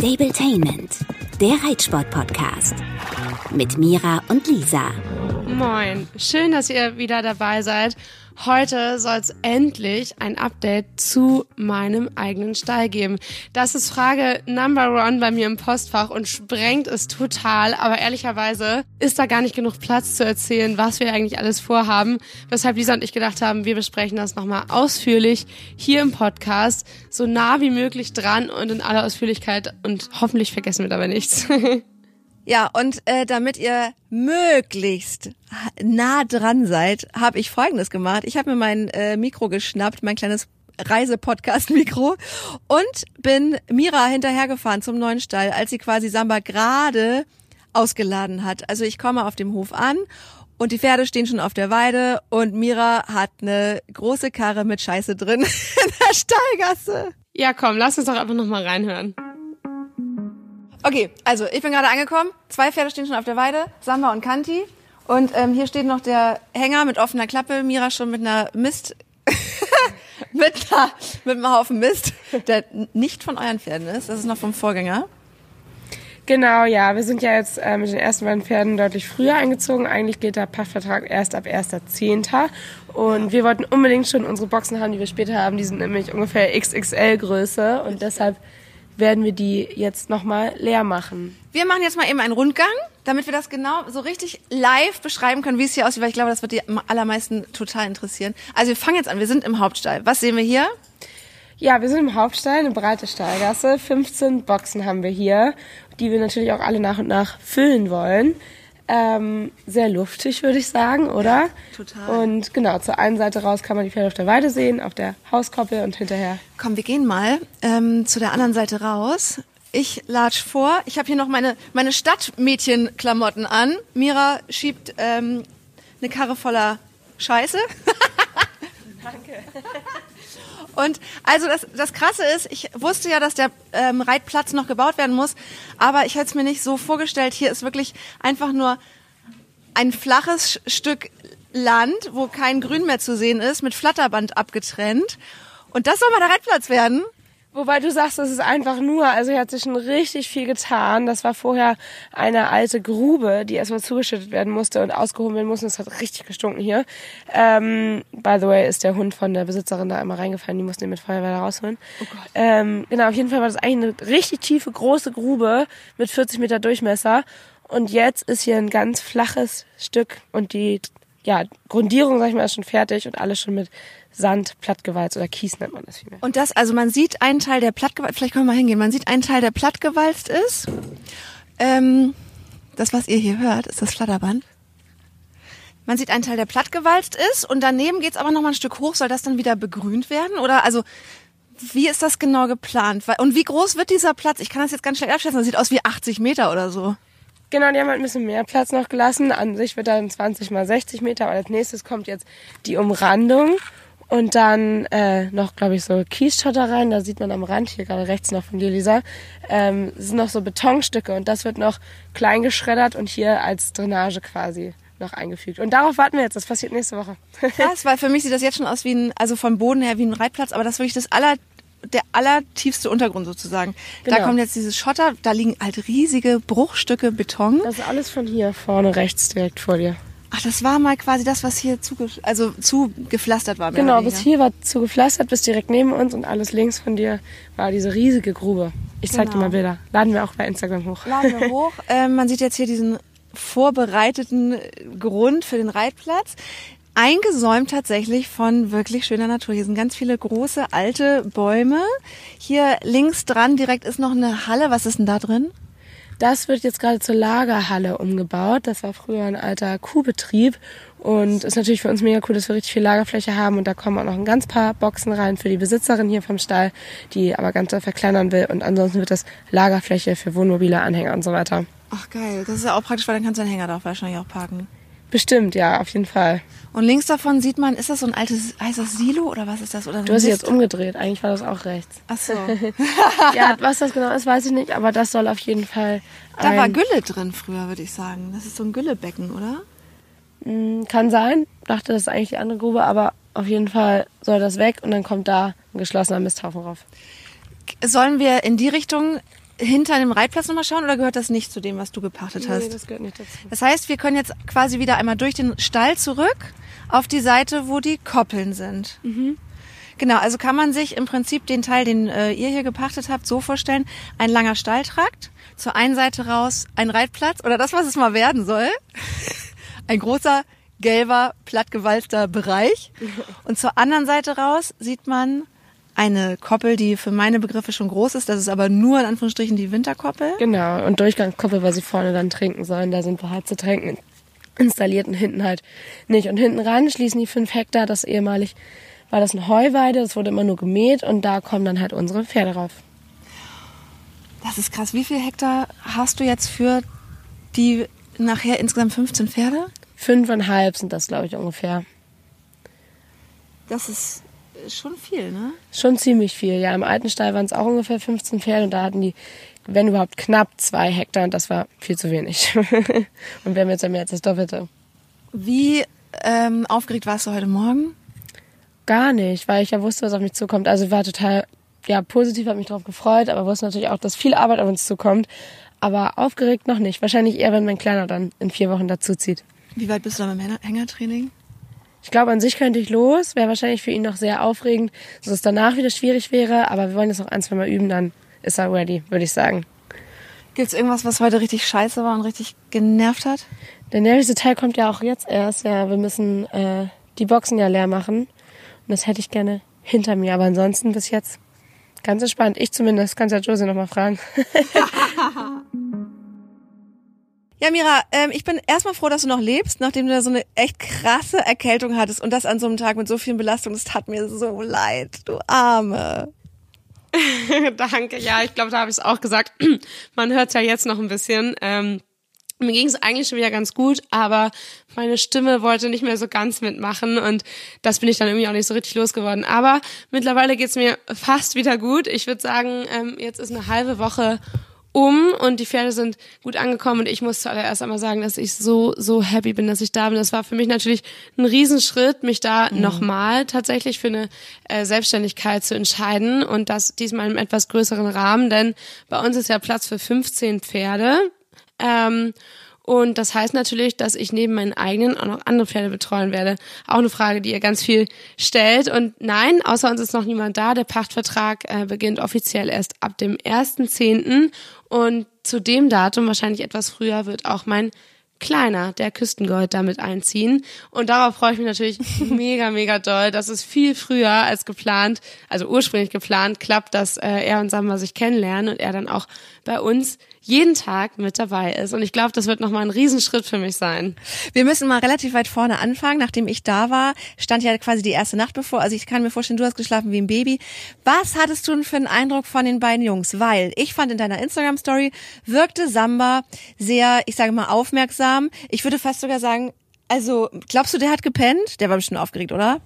Stabletainment, der Reitsport-Podcast. Mit Mira und Lisa. Moin, schön, dass ihr wieder dabei seid. Heute soll es endlich ein Update zu meinem eigenen Stall geben. Das ist Frage Number One bei mir im Postfach und sprengt es total. Aber ehrlicherweise ist da gar nicht genug Platz zu erzählen, was wir eigentlich alles vorhaben. Weshalb Lisa und ich gedacht haben, wir besprechen das nochmal ausführlich hier im Podcast, so nah wie möglich dran und in aller Ausführlichkeit. Und hoffentlich vergessen wir dabei nichts. Ja, und äh, damit ihr möglichst nah dran seid, habe ich Folgendes gemacht. Ich habe mir mein äh, Mikro geschnappt, mein kleines Reisepodcast-Mikro und bin Mira hinterhergefahren zum neuen Stall, als sie quasi Samba gerade ausgeladen hat. Also ich komme auf dem Hof an und die Pferde stehen schon auf der Weide und Mira hat eine große Karre mit Scheiße drin in der Stallgasse. Ja, komm, lass uns doch einfach nochmal reinhören. Okay, also ich bin gerade angekommen. Zwei Pferde stehen schon auf der Weide, Samba und Kanti. Und ähm, hier steht noch der Hänger mit offener Klappe. Mira schon mit einer Mist, mit, einer, mit einem Haufen Mist, der nicht von euren Pferden ist. Das ist noch vom Vorgänger. Genau, ja. Wir sind ja jetzt äh, mit den ersten beiden Pferden deutlich früher eingezogen. Eigentlich geht der Pachtvertrag erst ab 1.10. Und wir wollten unbedingt schon unsere Boxen haben, die wir später haben. Die sind nämlich ungefähr XXL-Größe. Und deshalb werden wir die jetzt nochmal leer machen. Wir machen jetzt mal eben einen Rundgang, damit wir das genau so richtig live beschreiben können, wie es hier aussieht, weil ich glaube, das wird die allermeisten total interessieren. Also wir fangen jetzt an, wir sind im Hauptstall. Was sehen wir hier? Ja, wir sind im Hauptstall, eine breite Stallgasse. 15 Boxen haben wir hier, die wir natürlich auch alle nach und nach füllen wollen. Ähm, sehr luftig, würde ich sagen, oder? Ja, total. Und genau, zur einen Seite raus kann man die Pferde auf der Weide sehen, auf der Hauskoppel und hinterher. Komm, wir gehen mal ähm, zu der anderen Seite raus. Ich latsch vor. Ich habe hier noch meine, meine Stadtmädchenklamotten an. Mira schiebt ähm, eine Karre voller Scheiße. Danke. Und also das, das Krasse ist, ich wusste ja, dass der ähm, Reitplatz noch gebaut werden muss, aber ich hätte es mir nicht so vorgestellt. Hier ist wirklich einfach nur ein flaches Stück Land, wo kein Grün mehr zu sehen ist, mit Flatterband abgetrennt. Und das soll mal der Reitplatz werden. Wobei du sagst, das ist einfach nur, also hier hat sich schon richtig viel getan. Das war vorher eine alte Grube, die erstmal zugeschüttet werden musste und ausgehoben werden musste. Das hat richtig gestunken hier. Ähm, by the way, ist der Hund von der Besitzerin da einmal reingefallen. Die mussten ihn mit Feuerwehr da rausholen. Oh Gott. Ähm, genau, auf jeden Fall war das eigentlich eine richtig tiefe, große Grube mit 40 Meter Durchmesser. Und jetzt ist hier ein ganz flaches Stück und die ja, Grundierung, sag ich mal, ist schon fertig und alles schon mit Sand plattgewalzt oder Kies nennt man das vielmehr. Und das, also man sieht einen Teil, der plattgewalzt, vielleicht können wir mal hingehen, man sieht einen Teil, der plattgewalzt ist. Ähm, das, was ihr hier hört, ist das Flatterband. Man sieht einen Teil, der plattgewalzt ist und daneben geht's aber noch mal ein Stück hoch. Soll das dann wieder begrünt werden? Oder also, wie ist das genau geplant? Und wie groß wird dieser Platz? Ich kann das jetzt ganz schnell abschätzen. Das sieht aus wie 80 Meter oder so. Genau, die haben halt ein bisschen mehr Platz noch gelassen. An sich wird dann 20 mal 60 Meter. Und als nächstes kommt jetzt die Umrandung. Und dann äh, noch, glaube ich, so Kiesschotter rein. Da sieht man am Rand, hier gerade rechts noch von dir, Lisa, ähm, sind noch so Betonstücke. Und das wird noch klein geschreddert und hier als Drainage quasi noch eingefügt. Und darauf warten wir jetzt. Das passiert nächste Woche. Krass, weil für mich sieht das jetzt schon aus wie ein, also vom Boden her wie ein Reitplatz. Aber das ist wirklich das aller der allertiefste Untergrund sozusagen. Genau. Da kommt jetzt dieses Schotter, da liegen halt riesige Bruchstücke Beton. Das ist alles von hier vorne rechts direkt vor dir. Ach, das war mal quasi das, was hier zuge also zugepflastert war. Genau, bis hier war zugepflastert, bis direkt neben uns und alles links von dir war diese riesige Grube. Ich zeig genau. dir mal Bilder. Laden wir auch bei Instagram hoch. Laden wir hoch. ähm, man sieht jetzt hier diesen vorbereiteten Grund für den Reitplatz. Eingesäumt tatsächlich von wirklich schöner Natur. Hier sind ganz viele große alte Bäume. Hier links dran direkt ist noch eine Halle. Was ist denn da drin? Das wird jetzt gerade zur Lagerhalle umgebaut. Das war früher ein alter Kuhbetrieb und ist natürlich für uns mega cool, dass wir richtig viel Lagerfläche haben und da kommen auch noch ein ganz paar Boxen rein für die Besitzerin hier vom Stall, die aber ganz doll verkleinern will und ansonsten wird das Lagerfläche für Wohnmobile, Anhänger und so weiter. Ach geil, das ist ja auch praktisch, weil dann kannst du deinen Hänger da wahrscheinlich auch parken. Bestimmt, ja, auf jeden Fall. Und links davon sieht man, ist das so ein altes, heißt das Silo oder was ist das? Oder du hast dich jetzt umgedreht, eigentlich war das auch rechts. Ach so. ja, was das genau ist, weiß ich nicht, aber das soll auf jeden Fall. Da war Gülle drin früher, würde ich sagen. Das ist so ein Güllebecken, oder? Mm, kann sein. Dachte, das ist eigentlich die andere Grube, aber auf jeden Fall soll das weg und dann kommt da ein geschlossener Misthaufen rauf. Sollen wir in die Richtung hinter dem Reitplatz nochmal schauen oder gehört das nicht zu dem, was du gepachtet hast? Nee, das gehört nicht dazu. Das heißt, wir können jetzt quasi wieder einmal durch den Stall zurück auf die Seite, wo die Koppeln sind. Genau, also kann man sich im Prinzip den Teil, den äh, ihr hier gepachtet habt, so vorstellen, ein langer Stalltrakt, zur einen Seite raus ein Reitplatz oder das, was es mal werden soll, ein großer gelber, plattgewalzter Bereich und zur anderen Seite raus sieht man eine Koppel, die für meine Begriffe schon groß ist, das ist aber nur in Anführungsstrichen die Winterkoppel. Genau, und Durchgangskoppel, weil sie vorne dann trinken sollen. Da sind bereits zu tränken installiert und hinten halt nicht. Und hinten ran schließen die fünf Hektar, das ehemalig war das eine Heuweide, das wurde immer nur gemäht und da kommen dann halt unsere Pferde rauf. Das ist krass. Wie viel Hektar hast du jetzt für die nachher insgesamt 15 Pferde? Fünfeinhalb sind das, glaube ich, ungefähr. Das ist schon viel, ne? Schon ziemlich viel. Ja, im alten Stall waren es auch ungefähr 15 Pferde und da hatten die, wenn überhaupt, knapp zwei Hektar und das war viel zu wenig. und wir haben jetzt ja mehr als das Doppelte. Wie ähm, aufgeregt warst du heute Morgen? Gar nicht, weil ich ja wusste, was auf mich zukommt. Also war total, ja, positiv, habe mich darauf gefreut, aber wusste natürlich auch, dass viel Arbeit auf uns zukommt. Aber aufgeregt noch nicht. Wahrscheinlich eher, wenn mein Kleiner dann in vier Wochen dazuzieht. Wie weit bist du da mit dem Hängertraining? Ich glaube, an sich könnte ich los. Wäre wahrscheinlich für ihn noch sehr aufregend, dass es danach wieder schwierig wäre. Aber wir wollen das noch ein, zwei Mal üben, dann ist er ready, würde ich sagen. Gibt's irgendwas, was heute richtig scheiße war und richtig genervt hat? Der nervigste Teil kommt ja auch jetzt erst. Ja, wir müssen äh, die Boxen ja leer machen. Und das hätte ich gerne hinter mir. Aber ansonsten bis jetzt ganz entspannt. Ich zumindest. Kannst ja Josie nochmal fragen. Ja, Mira, ähm, ich bin erstmal froh, dass du noch lebst, nachdem du da so eine echt krasse Erkältung hattest und das an so einem Tag mit so vielen Belastungen. Es tat mir so leid, du Arme. Danke, ja, ich glaube, da habe ich es auch gesagt. Man hört ja jetzt noch ein bisschen. Ähm, mir ging es eigentlich schon wieder ganz gut, aber meine Stimme wollte nicht mehr so ganz mitmachen und das bin ich dann irgendwie auch nicht so richtig losgeworden. Aber mittlerweile geht's mir fast wieder gut. Ich würde sagen, ähm, jetzt ist eine halbe Woche um und die Pferde sind gut angekommen und ich muss zuallererst einmal sagen, dass ich so, so happy bin, dass ich da bin. Das war für mich natürlich ein Riesenschritt, mich da mhm. nochmal tatsächlich für eine äh, Selbstständigkeit zu entscheiden und das diesmal im etwas größeren Rahmen, denn bei uns ist ja Platz für 15 Pferde. Ähm, und das heißt natürlich, dass ich neben meinen eigenen auch noch andere Pferde betreuen werde. Auch eine Frage, die ihr ganz viel stellt. Und nein, außer uns ist noch niemand da. Der Pachtvertrag äh, beginnt offiziell erst ab dem 1.10. Und zu dem Datum, wahrscheinlich etwas früher, wird auch mein kleiner, der Küstengold, damit einziehen. Und darauf freue ich mich natürlich mega, mega doll, dass es viel früher als geplant, also ursprünglich geplant, klappt, dass äh, er und Samba sich kennenlernen und er dann auch bei uns jeden Tag mit dabei ist. Und ich glaube, das wird nochmal ein Riesenschritt für mich sein. Wir müssen mal relativ weit vorne anfangen. Nachdem ich da war, stand ja quasi die erste Nacht bevor. Also ich kann mir vorstellen, du hast geschlafen wie ein Baby. Was hattest du denn für einen Eindruck von den beiden Jungs? Weil ich fand in deiner Instagram-Story wirkte Samba sehr, ich sage mal, aufmerksam. Ich würde fast sogar sagen, also glaubst du, der hat gepennt? Der war bestimmt aufgeregt, oder?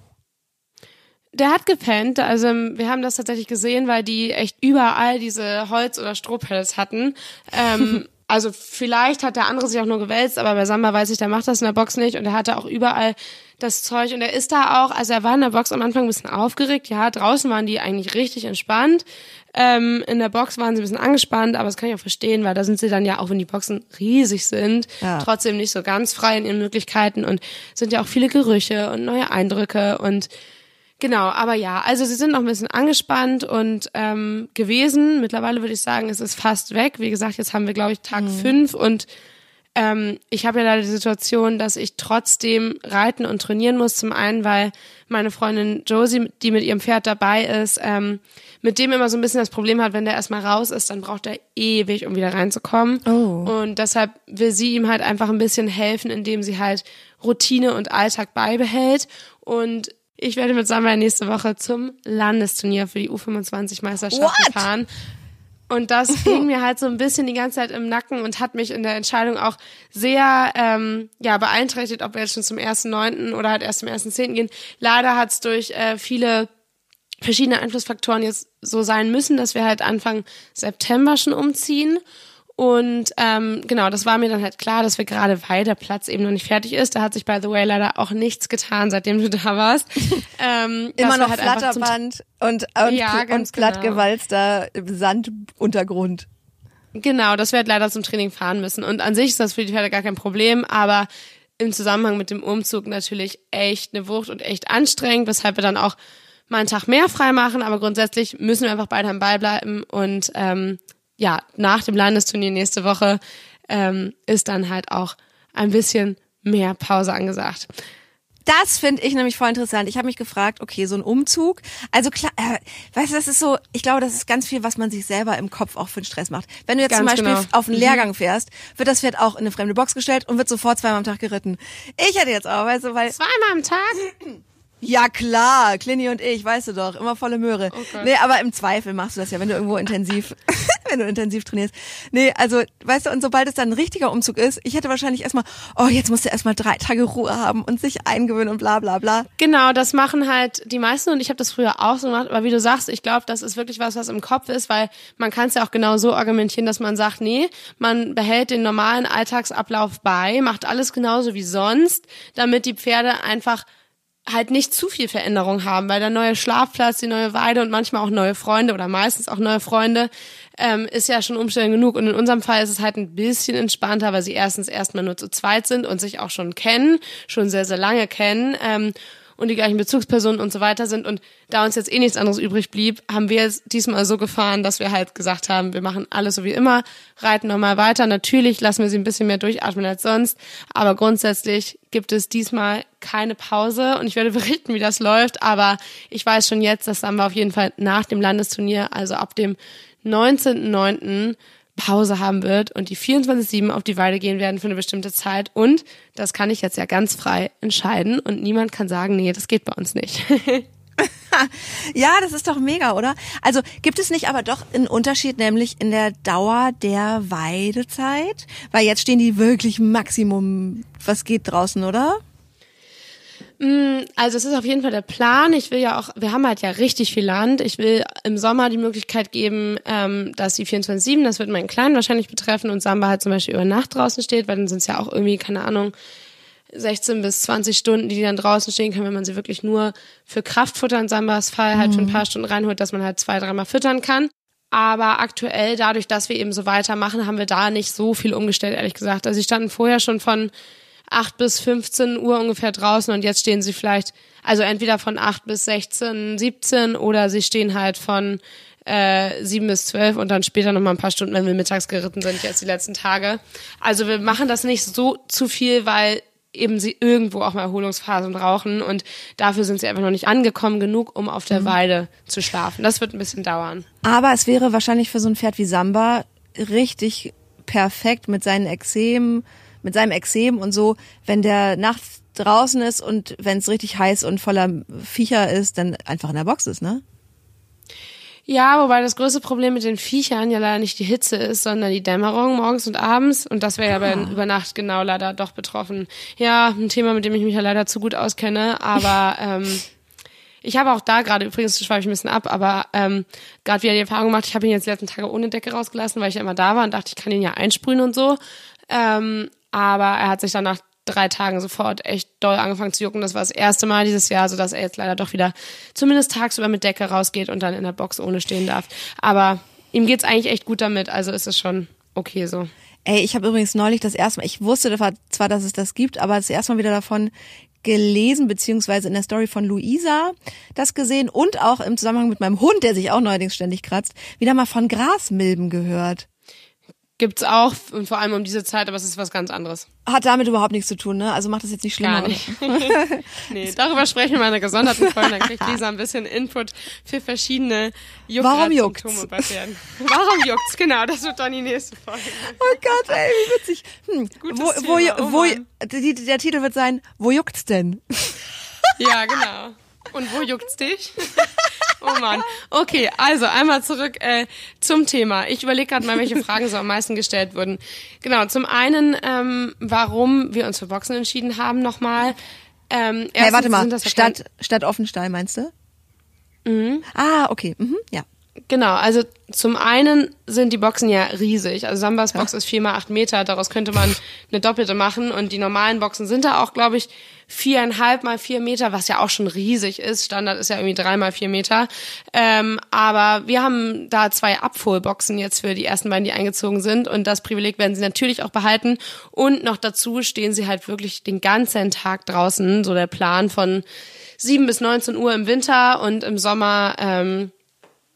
Der hat gepennt, also wir haben das tatsächlich gesehen, weil die echt überall diese Holz- oder Strohpellets hatten. Ähm, also vielleicht hat der andere sich auch nur gewälzt, aber bei Samba weiß ich, der macht das in der Box nicht und er hatte auch überall das Zeug und er ist da auch, also er war in der Box am Anfang ein bisschen aufgeregt, ja, draußen waren die eigentlich richtig entspannt, ähm, in der Box waren sie ein bisschen angespannt, aber das kann ich auch verstehen, weil da sind sie dann ja, auch wenn die Boxen riesig sind, ja. trotzdem nicht so ganz frei in ihren Möglichkeiten und sind ja auch viele Gerüche und neue Eindrücke und Genau, aber ja, also sie sind noch ein bisschen angespannt und ähm, gewesen. Mittlerweile würde ich sagen, es ist fast weg. Wie gesagt, jetzt haben wir, glaube ich, Tag mhm. fünf und ähm, ich habe ja leider die Situation, dass ich trotzdem reiten und trainieren muss. Zum einen, weil meine Freundin Josie, die mit ihrem Pferd dabei ist, ähm, mit dem immer so ein bisschen das Problem hat, wenn der erstmal raus ist, dann braucht er ewig, um wieder reinzukommen. Oh. Und deshalb will sie ihm halt einfach ein bisschen helfen, indem sie halt Routine und Alltag beibehält. Und ich werde mit Samba nächste Woche zum Landesturnier für die U25-Meisterschaften fahren. Und das ging mir halt so ein bisschen die ganze Zeit im Nacken und hat mich in der Entscheidung auch sehr ähm, ja, beeinträchtigt, ob wir jetzt schon zum 1.9. oder halt erst zum 1.10. gehen. Leider hat es durch äh, viele verschiedene Einflussfaktoren jetzt so sein müssen, dass wir halt Anfang September schon umziehen. Und ähm, genau, das war mir dann halt klar, dass wir gerade, weil der Platz eben noch nicht fertig ist, da hat sich by the way leider auch nichts getan, seitdem du da warst. Ähm, Immer noch halt Flatterband und, und, ja, und plattgewalzter genau. Sanduntergrund. Genau, dass wir halt leider zum Training fahren müssen. Und an sich ist das für die Pferde gar kein Problem, aber im Zusammenhang mit dem Umzug natürlich echt eine Wucht und echt anstrengend, weshalb wir dann auch mal einen Tag mehr frei machen, aber grundsätzlich müssen wir einfach beide am Ball bleiben und ähm, ja, nach dem Landesturnier nächste Woche ähm, ist dann halt auch ein bisschen mehr Pause angesagt. Das finde ich nämlich voll interessant. Ich habe mich gefragt, okay, so ein Umzug, also klar, äh, weißt du, das ist so, ich glaube, das ist ganz viel, was man sich selber im Kopf auch für einen Stress macht. Wenn du jetzt Ganz zum Beispiel genau. auf einen Lehrgang fährst, wird das Pferd auch in eine fremde Box gestellt und wird sofort zweimal am Tag geritten. Ich hätte jetzt auch, weißt du, weil Zweimal am Tag? Ja, klar, Clini und ich, weißt du doch, immer volle Möhre. Okay. Nee, aber im Zweifel machst du das ja, wenn du irgendwo intensiv, wenn du intensiv trainierst. Nee, also, weißt du, und sobald es dann ein richtiger Umzug ist, ich hätte wahrscheinlich erstmal, oh, jetzt musst du erstmal drei Tage Ruhe haben und sich eingewöhnen und bla bla bla. Genau, das machen halt die meisten und ich habe das früher auch so gemacht, aber wie du sagst, ich glaube, das ist wirklich was, was im Kopf ist, weil man kann es ja auch genau so argumentieren, dass man sagt, nee, man behält den normalen Alltagsablauf bei, macht alles genauso wie sonst, damit die Pferde einfach halt nicht zu viel Veränderung haben, weil der neue Schlafplatz, die neue Weide und manchmal auch neue Freunde oder meistens auch neue Freunde ähm, ist ja schon Umstellung genug. Und in unserem Fall ist es halt ein bisschen entspannter, weil sie erstens erstmal nur zu zweit sind und sich auch schon kennen, schon sehr, sehr lange kennen. Ähm, und die gleichen Bezugspersonen und so weiter sind. Und da uns jetzt eh nichts anderes übrig blieb, haben wir es diesmal so gefahren, dass wir halt gesagt haben, wir machen alles so wie immer, reiten nochmal weiter. Natürlich lassen wir sie ein bisschen mehr durchatmen als sonst, aber grundsätzlich gibt es diesmal keine Pause und ich werde berichten, wie das läuft. Aber ich weiß schon jetzt, dass Samba auf jeden Fall nach dem Landesturnier, also ab dem 19.09. Pause haben wird und die 24-7 auf die Weide gehen werden für eine bestimmte Zeit. Und das kann ich jetzt ja ganz frei entscheiden und niemand kann sagen, nee, das geht bei uns nicht. Ja, das ist doch mega, oder? Also gibt es nicht aber doch einen Unterschied, nämlich in der Dauer der Weidezeit? Weil jetzt stehen die wirklich Maximum, was geht draußen, oder? Also es ist auf jeden Fall der Plan. Ich will ja auch, wir haben halt ja richtig viel Land. Ich will im Sommer die Möglichkeit geben, ähm, dass die 24-7, das wird meinen Kleinen wahrscheinlich betreffen und Samba halt zum Beispiel über Nacht draußen steht, weil dann sind es ja auch irgendwie, keine Ahnung, 16 bis 20 Stunden, die dann draußen stehen können, wenn man sie wirklich nur für Kraftfutter in Sambas Fall halt für ein paar Stunden reinholt, dass man halt zwei, dreimal füttern kann. Aber aktuell, dadurch, dass wir eben so weitermachen, haben wir da nicht so viel umgestellt, ehrlich gesagt. Also sie standen vorher schon von 8 bis 15 Uhr ungefähr draußen und jetzt stehen sie vielleicht, also entweder von 8 bis 16, 17 oder sie stehen halt von äh, 7 bis 12 und dann später noch mal ein paar Stunden, wenn wir mittags geritten sind, jetzt die letzten Tage. Also wir machen das nicht so zu viel, weil eben sie irgendwo auch mal Erholungsphasen brauchen und dafür sind sie einfach noch nicht angekommen genug, um auf der Weide zu schlafen. Das wird ein bisschen dauern. Aber es wäre wahrscheinlich für so ein Pferd wie Samba richtig perfekt mit seinen Exemen, mit seinem Exem und so, wenn der nachts draußen ist und wenn es richtig heiß und voller Viecher ist, dann einfach in der Box ist, ne? Ja, wobei das größte Problem mit den Viechern ja leider nicht die Hitze ist, sondern die Dämmerung morgens und abends. Und das wäre ja bei über Nacht genau leider doch betroffen. Ja, ein Thema, mit dem ich mich ja leider zu gut auskenne. Aber ähm, ich habe auch da gerade, übrigens schweife ich ein bisschen ab, aber ähm, gerade wieder die Erfahrung gemacht, ich habe ihn jetzt die letzten Tage ohne Decke rausgelassen, weil ich ja immer da war und dachte, ich kann ihn ja einsprühen und so. Ähm, aber er hat sich dann nach drei Tagen sofort echt doll angefangen zu jucken. Das war das erste Mal dieses Jahr, so dass er jetzt leider doch wieder zumindest tagsüber mit Decke rausgeht und dann in der Box ohne stehen darf. Aber ihm geht's eigentlich echt gut damit, also ist es schon okay so. Ey, ich habe übrigens neulich das erste Mal, ich wusste zwar, dass es das gibt, aber das erste Mal wieder davon gelesen, beziehungsweise in der Story von Luisa das gesehen und auch im Zusammenhang mit meinem Hund, der sich auch neuerdings ständig kratzt, wieder mal von Grasmilben gehört. Gibt's auch und vor allem um diese Zeit, aber es ist was ganz anderes. Hat damit überhaupt nichts zu tun, ne? Also macht das jetzt nicht schlimmer. Gar nicht. nee, darüber sprechen wir in einer gesonderten Folge, dann kriegt Lisa ein bisschen Input für verschiedene Warum juckt's? Symptome bei Pferden. Warum juckt's? Genau, das wird dann die nächste Folge. Oh Gott, ey, wie witzig. Hm, Gutes wo, wo, Thema, oh wo, die, der Titel wird sein, wo juckt's denn? Ja, genau. Und wo juckt's dich? Oh Mann. Okay, also einmal zurück äh, zum Thema. Ich überlege gerade mal, welche Fragen so am meisten gestellt wurden. Genau, zum einen, ähm, warum wir uns für Boxen entschieden haben nochmal. Ähm, Hey, warte erstens mal, sind das ja Stadt, Stadt Offenstall meinst du? Mhm. Ah, okay, mhm, ja. Genau, also zum einen sind die Boxen ja riesig. Also Sambas Box ist vier mal acht Meter. Daraus könnte man eine doppelte machen. Und die normalen Boxen sind da auch, glaube ich, viereinhalb mal vier Meter, was ja auch schon riesig ist. Standard ist ja irgendwie drei mal vier Meter. Ähm, aber wir haben da zwei Abholboxen jetzt für die ersten beiden, die eingezogen sind. Und das Privileg werden sie natürlich auch behalten. Und noch dazu stehen sie halt wirklich den ganzen Tag draußen. So der Plan von sieben bis 19 Uhr im Winter und im Sommer, ähm,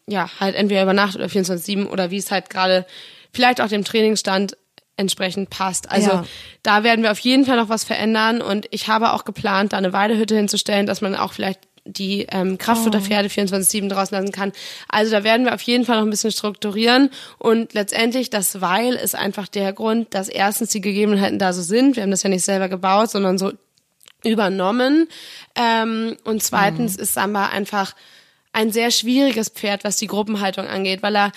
ja, halt entweder über Nacht oder 24-7 oder wie es halt gerade vielleicht auch dem Trainingsstand entsprechend passt. Also ja. da werden wir auf jeden Fall noch was verändern und ich habe auch geplant, da eine Weidehütte hinzustellen, dass man auch vielleicht die ähm, Kraftfutterpferde 24-7 draußen lassen kann. Also da werden wir auf jeden Fall noch ein bisschen strukturieren und letztendlich das Weil ist einfach der Grund, dass erstens die Gegebenheiten da so sind. Wir haben das ja nicht selber gebaut, sondern so übernommen. Ähm, und zweitens mhm. ist Samba einfach ein sehr schwieriges Pferd, was die Gruppenhaltung angeht, weil er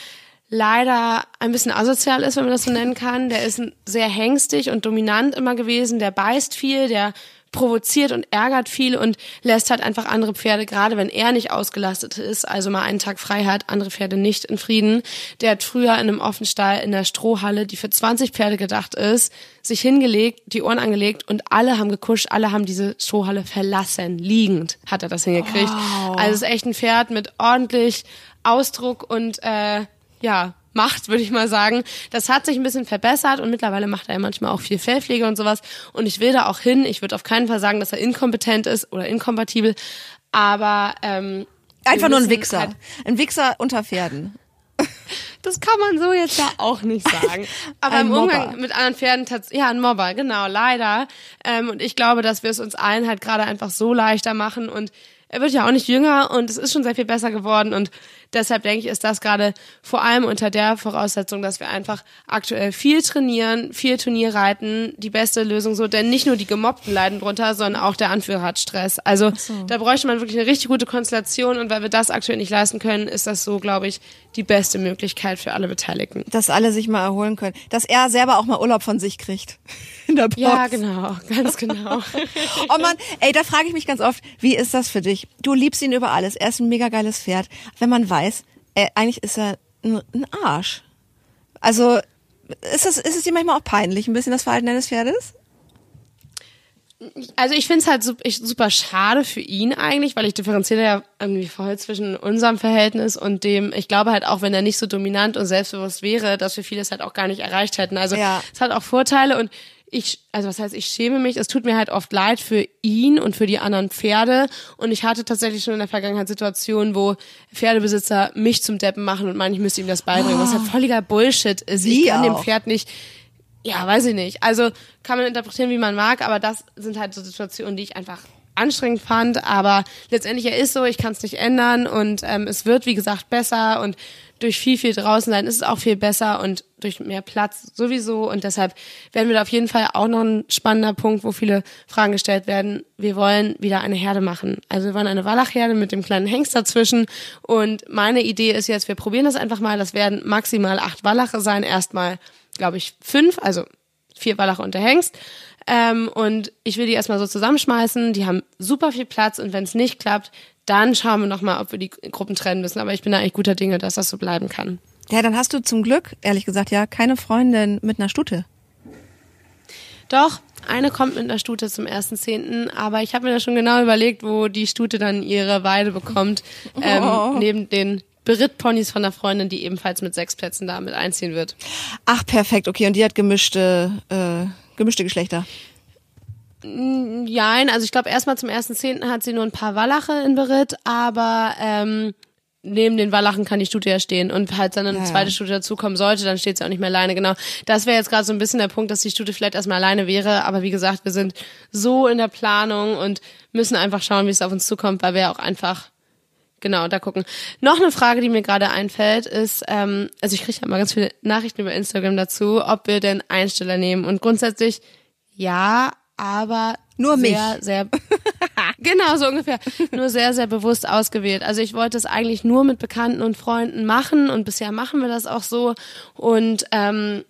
leider ein bisschen asozial ist, wenn man das so nennen kann. Der ist sehr hängstig und dominant immer gewesen. Der beißt viel, der provoziert und ärgert viel und lässt halt einfach andere Pferde, gerade wenn er nicht ausgelastet ist, also mal einen Tag frei hat, andere Pferde nicht in Frieden. Der hat früher in einem Offenstall in der Strohhalle, die für 20 Pferde gedacht ist, sich hingelegt, die Ohren angelegt und alle haben gekuscht, alle haben diese Strohhalle verlassen. Liegend hat er das hingekriegt. Wow. Also es ist echt ein Pferd mit ordentlich Ausdruck und äh, ja, macht, würde ich mal sagen. Das hat sich ein bisschen verbessert und mittlerweile macht er ja manchmal auch viel Fellpflege und sowas. Und ich will da auch hin. Ich würde auf keinen Fall sagen, dass er inkompetent ist oder inkompatibel. Aber ähm, einfach nur ein Wichser. Halt ein Wichser unter Pferden. Das kann man so jetzt ja auch nicht sagen. Aber im Umgang Mobber. mit anderen Pferden, ja, ein Mobber, genau, leider. Ähm, und ich glaube, dass wir es uns allen halt gerade einfach so leichter machen und er wird ja auch nicht jünger und es ist schon sehr viel besser geworden und deshalb denke ich, ist das gerade vor allem unter der Voraussetzung, dass wir einfach aktuell viel trainieren, viel Turnier reiten, die beste Lösung so, denn nicht nur die Gemobbten leiden drunter, sondern auch der Anführer hat Stress. Also so. da bräuchte man wirklich eine richtig gute Konstellation und weil wir das aktuell nicht leisten können, ist das so, glaube ich, die beste Möglichkeit für alle Beteiligten. Dass alle sich mal erholen können. Dass er selber auch mal Urlaub von sich kriegt. In der Box. Ja, genau, ganz genau. oh man, ey, da frage ich mich ganz oft, wie ist das für dich? Du liebst ihn über alles. Er ist ein mega geiles Pferd. Wenn man weiß, ey, eigentlich ist er ein, ein Arsch. Also, ist es, ist es dir manchmal auch peinlich, ein bisschen das Verhalten deines Pferdes? also ich finde es halt super schade für ihn eigentlich, weil ich differenziere ja irgendwie vorher zwischen unserem Verhältnis und dem, ich glaube halt auch, wenn er nicht so dominant und selbstbewusst wäre, dass wir vieles halt auch gar nicht erreicht hätten. Also ja. es hat auch Vorteile und ich, also was heißt, ich schäme mich, es tut mir halt oft leid für ihn und für die anderen Pferde. Und ich hatte tatsächlich schon in der Vergangenheit Situationen, wo Pferdebesitzer mich zum Deppen machen und meinen, ich müsste ihm das beibringen, oh. was halt völliger Bullshit ist. Sie ich kann auch. dem Pferd nicht ja, weiß ich nicht. Also kann man interpretieren, wie man mag, aber das sind halt so Situationen, die ich einfach anstrengend fand. Aber letztendlich er ist so, ich kann es nicht ändern und ähm, es wird, wie gesagt, besser und durch viel, viel draußen sein ist es auch viel besser und durch mehr Platz sowieso. Und deshalb werden wir da auf jeden Fall auch noch ein spannender Punkt, wo viele Fragen gestellt werden. Wir wollen wieder eine Herde machen. Also wir wollen eine Wallachherde mit dem kleinen Hengst dazwischen. Und meine Idee ist jetzt, wir probieren das einfach mal. Das werden maximal acht Wallache sein. Erstmal glaube ich, fünf, also vier Wallache und der Hengst. Ähm, und ich will die erstmal so zusammenschmeißen. Die haben super viel Platz und wenn es nicht klappt, dann schauen wir nochmal, ob wir die Gruppen trennen müssen. Aber ich bin da eigentlich guter Dinge, dass das so bleiben kann. Ja, dann hast du zum Glück, ehrlich gesagt, ja, keine Freundin mit einer Stute. Doch, eine kommt mit einer Stute zum 1.10., aber ich habe mir da schon genau überlegt, wo die Stute dann ihre Weide bekommt, ähm, oh. neben den Berittponys von einer Freundin, die ebenfalls mit sechs Plätzen da mit einziehen wird. Ach, perfekt, okay. Und die hat gemischte, äh, gemischte Geschlechter. Nein, also ich glaube erstmal zum ersten Zehnten hat sie nur ein paar Wallache in Beritt, aber ähm, neben den Wallachen kann die Stute ja stehen und falls dann eine ja, zweite Stute dazukommen sollte, dann steht sie auch nicht mehr alleine. Genau, das wäre jetzt gerade so ein bisschen der Punkt, dass die Stute vielleicht erstmal alleine wäre, aber wie gesagt, wir sind so in der Planung und müssen einfach schauen, wie es auf uns zukommt, weil wir auch einfach Genau, da gucken. Noch eine Frage, die mir gerade einfällt, ist, ähm, also ich kriege ja mal ganz viele Nachrichten über Instagram dazu, ob wir denn Einsteller nehmen. Und grundsätzlich ja, aber nur sehr, mich. sehr genau so ungefähr, nur sehr sehr bewusst ausgewählt. Also ich wollte es eigentlich nur mit Bekannten und Freunden machen und bisher machen wir das auch so. Und ähm,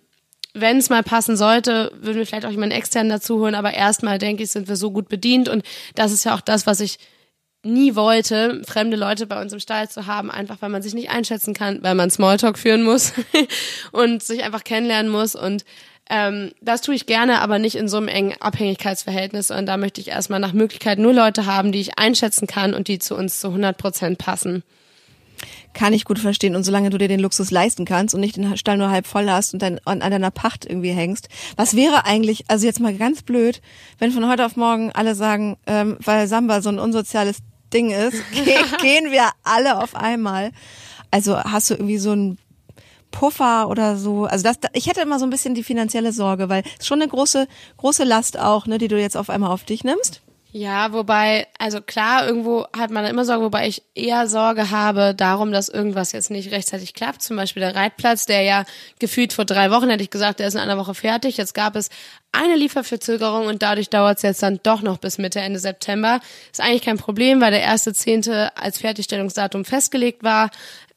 wenn es mal passen sollte, würden wir vielleicht auch jemanden externen dazu holen, aber erstmal denke ich, sind wir so gut bedient. Und das ist ja auch das, was ich nie wollte, fremde Leute bei uns im Stall zu haben, einfach weil man sich nicht einschätzen kann, weil man Smalltalk führen muss und sich einfach kennenlernen muss. Und ähm, das tue ich gerne, aber nicht in so einem engen Abhängigkeitsverhältnis. Und da möchte ich erstmal nach Möglichkeit nur Leute haben, die ich einschätzen kann und die zu uns zu 100 Prozent passen. Kann ich gut verstehen. Und solange du dir den Luxus leisten kannst und nicht den Stall nur halb voll hast und dann an, an deiner Pacht irgendwie hängst. Was wäre eigentlich, also jetzt mal ganz blöd, wenn von heute auf morgen alle sagen, ähm, weil Samba so ein unsoziales Ding ist, gehen wir alle auf einmal. Also hast du irgendwie so ein Puffer oder so. Also das, ich hätte immer so ein bisschen die finanzielle Sorge, weil es schon eine große, große Last auch, ne, die du jetzt auf einmal auf dich nimmst. Ja, wobei, also klar, irgendwo hat man immer Sorge, wobei ich eher Sorge habe darum, dass irgendwas jetzt nicht rechtzeitig klappt. Zum Beispiel der Reitplatz, der ja gefühlt vor drei Wochen hätte ich gesagt, der ist in einer Woche fertig. Jetzt gab es eine Lieferverzögerung und dadurch dauert es jetzt dann doch noch bis Mitte, Ende September. Ist eigentlich kein Problem, weil der erste Zehnte als Fertigstellungsdatum festgelegt war.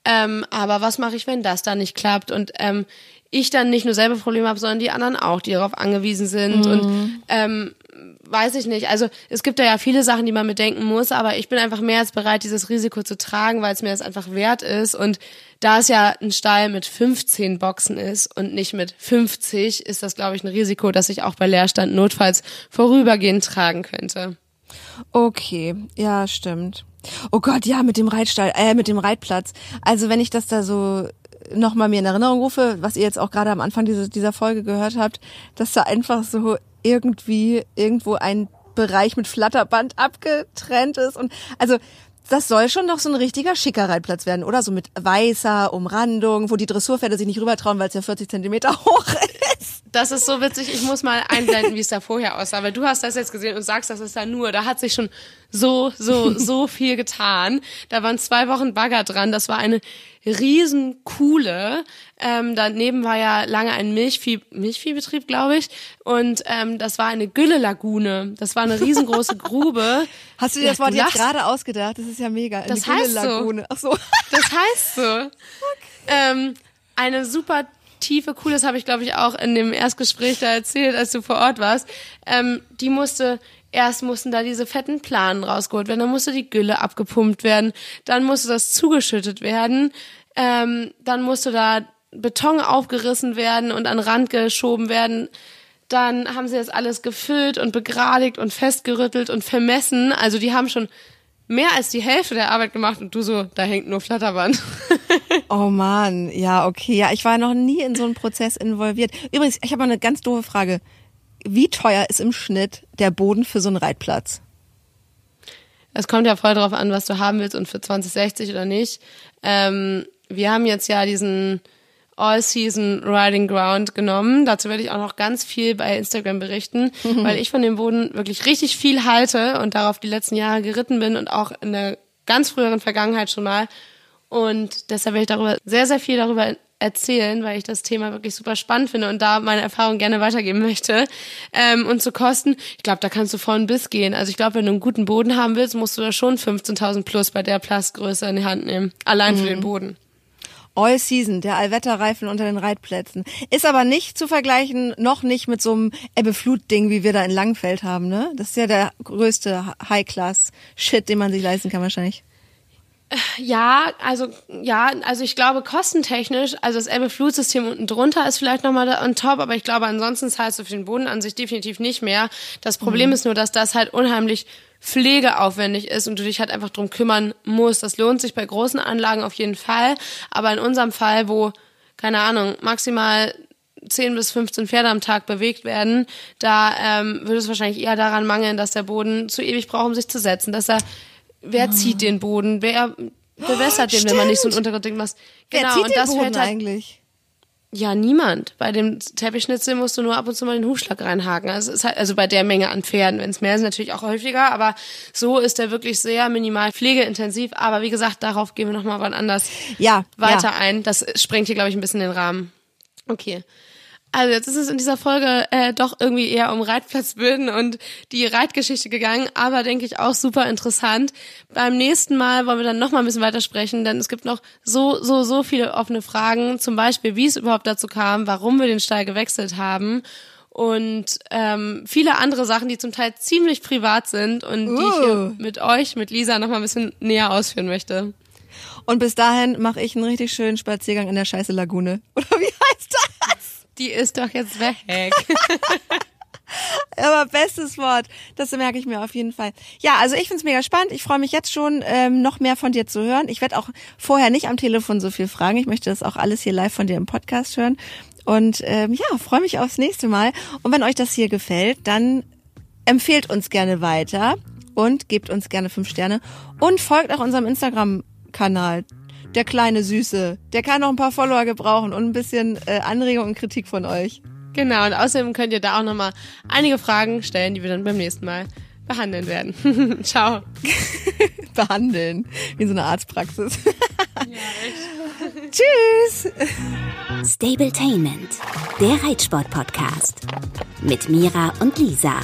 Ähm, aber was mache ich, wenn das dann nicht klappt? Und ähm, ich dann nicht nur selber Probleme habe, sondern die anderen auch, die darauf angewiesen sind. Mhm. Und ähm, weiß ich nicht. Also es gibt da ja viele Sachen, die man bedenken muss, aber ich bin einfach mehr als bereit, dieses Risiko zu tragen, weil es mir das einfach wert ist. Und da es ja ein Stall mit 15 Boxen ist und nicht mit 50, ist das, glaube ich, ein Risiko, das ich auch bei Leerstand notfalls vorübergehend tragen könnte. Okay, ja, stimmt. Oh Gott, ja, mit dem Reitstall, äh, mit dem Reitplatz. Also wenn ich das da so nochmal mir in Erinnerung rufe, was ihr jetzt auch gerade am Anfang dieser, dieser Folge gehört habt, dass da einfach so irgendwie irgendwo ein Bereich mit Flatterband abgetrennt ist und also das soll schon noch so ein richtiger schicker Reitplatz werden, oder? So mit weißer Umrandung, wo die Dressurpferde sich nicht rübertrauen, weil es ja 40 Zentimeter hoch ist. Das ist so witzig. Ich muss mal einblenden, wie es da vorher aussah, weil du hast das jetzt gesehen und sagst, das ist da nur. Da hat sich schon so, so, so viel getan. Da waren zwei Wochen Bagger dran. Das war eine Riesenkuhle. Ähm, daneben war ja lange ein Milchvieh, Milchviehbetrieb, glaube ich. Und ähm, das war eine Gülle-Lagune. Das war eine riesengroße Grube. Hast du dir das Wort jetzt gerade ausgedacht? Das ist ja mega. Eine das heißt so. Ach so. Das heißt so. Okay. Ähm, eine super tiefe Kuh, das habe ich glaube ich auch in dem Erstgespräch da erzählt, als du vor Ort warst. Ähm, die musste erst mussten da diese fetten Planen rausgeholt werden, dann musste die Gülle abgepumpt werden, dann musste das zugeschüttet werden, ähm, dann musste da Beton aufgerissen werden und an Rand geschoben werden. Dann haben sie das alles gefüllt und begradigt und festgerüttelt und vermessen. Also die haben schon mehr als die Hälfte der Arbeit gemacht und du so, da hängt nur Flatterband. oh man, ja, okay. Ja, ich war noch nie in so einen Prozess involviert. Übrigens, ich habe mal eine ganz doofe Frage. Wie teuer ist im Schnitt der Boden für so einen Reitplatz? Es kommt ja voll drauf an, was du haben willst und für 2060 oder nicht. Ähm, wir haben jetzt ja diesen All-Season Riding Ground genommen. Dazu werde ich auch noch ganz viel bei Instagram berichten, mhm. weil ich von dem Boden wirklich richtig viel halte und darauf die letzten Jahre geritten bin und auch in der ganz früheren Vergangenheit schon mal. Und deshalb werde ich darüber sehr, sehr viel darüber erzählen, weil ich das Thema wirklich super spannend finde und da meine Erfahrung gerne weitergeben möchte. Ähm, und zu Kosten, ich glaube, da kannst du von bis gehen. Also ich glaube, wenn du einen guten Boden haben willst, musst du da schon 15.000 plus bei der Plastgröße in die Hand nehmen. Allein mhm. für den Boden. All Season, der Allwetterreifen unter den Reitplätzen. Ist aber nicht zu vergleichen, noch nicht mit so einem Ebbe-Flut-Ding, wie wir da in Langfeld haben, ne? Das ist ja der größte High-Class-Shit, den man sich leisten kann wahrscheinlich. Ja, also ja, also ich glaube kostentechnisch, also das Ebbe-Flut-System unten drunter ist vielleicht nochmal on top, aber ich glaube ansonsten zahlst du für den Boden an sich definitiv nicht mehr. Das Problem mhm. ist nur, dass das halt unheimlich pflegeaufwendig ist und du dich halt einfach drum kümmern musst. Das lohnt sich bei großen Anlagen auf jeden Fall, aber in unserem Fall, wo keine Ahnung maximal 10 bis 15 Pferde am Tag bewegt werden, da ähm, würde es wahrscheinlich eher daran mangeln, dass der Boden zu ewig braucht, um sich zu setzen, dass er wer zieht den Boden? Wer bewässert den, wenn man nicht so ein Untergrundding macht? Genau, wer zieht und das den Boden halt, eigentlich? Ja, niemand. Bei dem Teppichschnitzel musst du nur ab und zu mal den Hufschlag reinhaken. Also, ist halt, also bei der Menge an Pferden. Wenn es mehr ist, natürlich auch häufiger. Aber so ist der wirklich sehr minimal pflegeintensiv. Aber wie gesagt, darauf gehen wir nochmal wann anders ja, weiter ja. ein. Das sprengt hier, glaube ich, ein bisschen den Rahmen. Okay. Also jetzt ist es in dieser Folge äh, doch irgendwie eher um Reitplatzböden und die Reitgeschichte gegangen, aber denke ich auch super interessant. Beim nächsten Mal wollen wir dann noch mal ein bisschen weiter sprechen, denn es gibt noch so, so, so viele offene Fragen. Zum Beispiel, wie es überhaupt dazu kam, warum wir den Stall gewechselt haben und ähm, viele andere Sachen, die zum Teil ziemlich privat sind und die ich hier Uh. mit euch, mit Lisa, noch mal ein bisschen näher ausführen möchte. Und bis dahin mache ich einen richtig schönen Spaziergang in der Scheiße Lagune. Oder wie heißt das? Die ist doch jetzt weg. Aber bestes Wort. Das merke ich mir auf jeden Fall. Ja, also ich find's mega spannend. Ich freue mich jetzt schon, ähm, noch mehr von dir zu hören. Ich werde auch vorher nicht am Telefon so viel fragen. Ich möchte das auch alles hier live von dir im Podcast hören. Und ähm, ja, freue mich aufs nächste Mal. Und wenn euch das hier gefällt, dann empfehlt uns gerne weiter und gebt uns gerne fünf Sterne und folgt auch unserem Instagram-Kanal. Der kleine Süße, der kann noch ein paar Follower gebrauchen und ein bisschen äh, Anregung und Kritik von euch. genau, und außerdem könnt ihr da auch noch mal einige Fragen stellen, die wir dann beim nächsten Mal behandeln werden. Ciao. behandeln. Wie in so einer Arztpraxis. Tschüss. Stabletainment, der Reitsport-Podcast. Mit Mira und Lisa.